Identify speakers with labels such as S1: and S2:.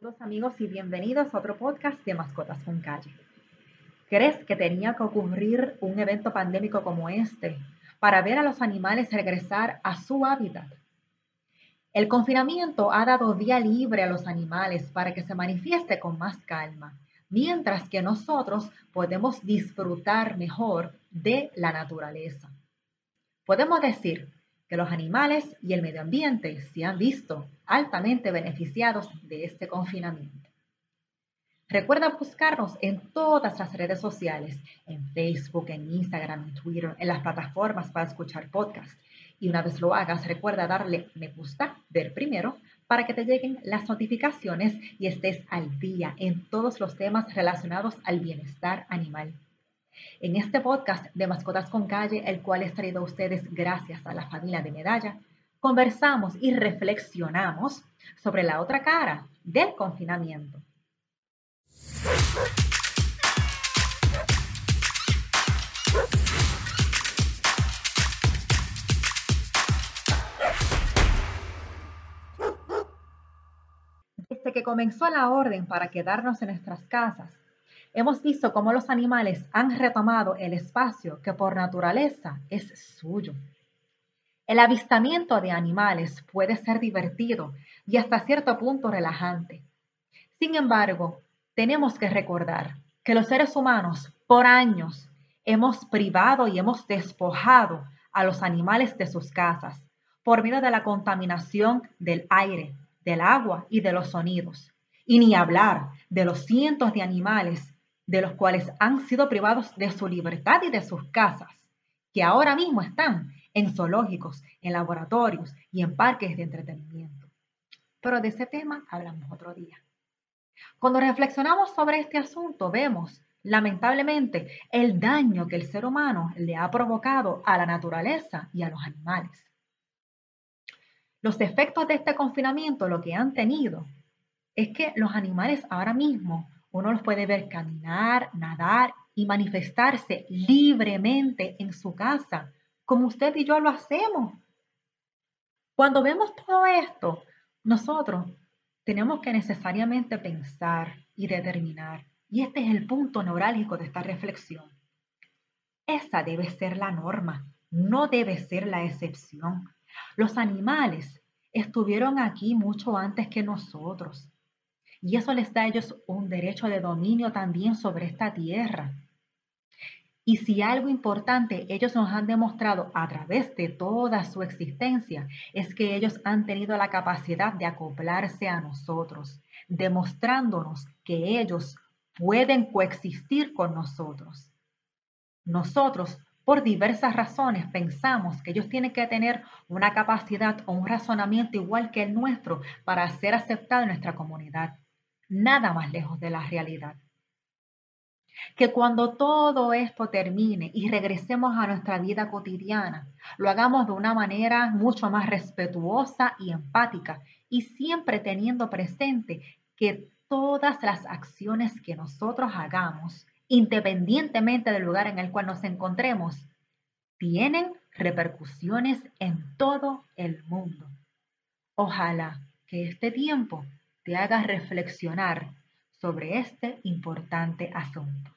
S1: Saludos amigos y bienvenidos a otro podcast de Mascotas con Calle. ¿Crees que tenía que ocurrir un evento pandémico como este para ver a los animales regresar a su hábitat? El confinamiento ha dado vía libre a los animales para que se manifieste con más calma, mientras que nosotros podemos disfrutar mejor de la naturaleza. Podemos decir los animales y el medio ambiente se han visto altamente beneficiados de este confinamiento. Recuerda buscarnos en todas las redes sociales, en Facebook, en Instagram, en Twitter, en las plataformas para escuchar podcasts. Y una vez lo hagas, recuerda darle me gusta, ver primero, para que te lleguen las notificaciones y estés al día en todos los temas relacionados al bienestar animal. En este podcast de Mascotas con Calle, el cual es traído a ustedes gracias a la familia de Medalla, conversamos y reflexionamos sobre la otra cara del confinamiento. Desde que comenzó la orden para quedarnos en nuestras casas, hemos visto cómo los animales han retomado el espacio que por naturaleza es suyo. El avistamiento de animales puede ser divertido y hasta cierto punto relajante. Sin embargo, tenemos que recordar que los seres humanos por años hemos privado y hemos despojado a los animales de sus casas por medio de la contaminación del aire, del agua y de los sonidos. Y ni hablar de los cientos de animales de los cuales han sido privados de su libertad y de sus casas, que ahora mismo están en zoológicos, en laboratorios y en parques de entretenimiento. Pero de ese tema hablamos otro día. Cuando reflexionamos sobre este asunto, vemos, lamentablemente, el daño que el ser humano le ha provocado a la naturaleza y a los animales. Los efectos de este confinamiento lo que han tenido es que los animales ahora mismo uno los puede ver caminar, nadar y manifestarse libremente en su casa, como usted y yo lo hacemos. Cuando vemos todo esto, nosotros tenemos que necesariamente pensar y determinar, y este es el punto neurálgico de esta reflexión. Esa debe ser la norma, no debe ser la excepción. Los animales estuvieron aquí mucho antes que nosotros y eso les da a ellos un derecho de dominio también sobre esta tierra. Y si algo importante ellos nos han demostrado a través de toda su existencia es que ellos han tenido la capacidad de acoplarse a nosotros, demostrándonos que ellos pueden coexistir con nosotros. Nosotros, por diversas razones, pensamos que ellos tienen que tener una capacidad o un razonamiento igual que el nuestro para ser aceptados en nuestra comunidad nada más lejos de la realidad. Que cuando todo esto termine y regresemos a nuestra vida cotidiana, lo hagamos de una manera mucho más respetuosa y empática y siempre teniendo presente que todas las acciones que nosotros hagamos, independientemente del lugar en el cual nos encontremos, tienen repercusiones en todo el mundo. Ojalá que este tiempo te haga reflexionar sobre este importante asunto.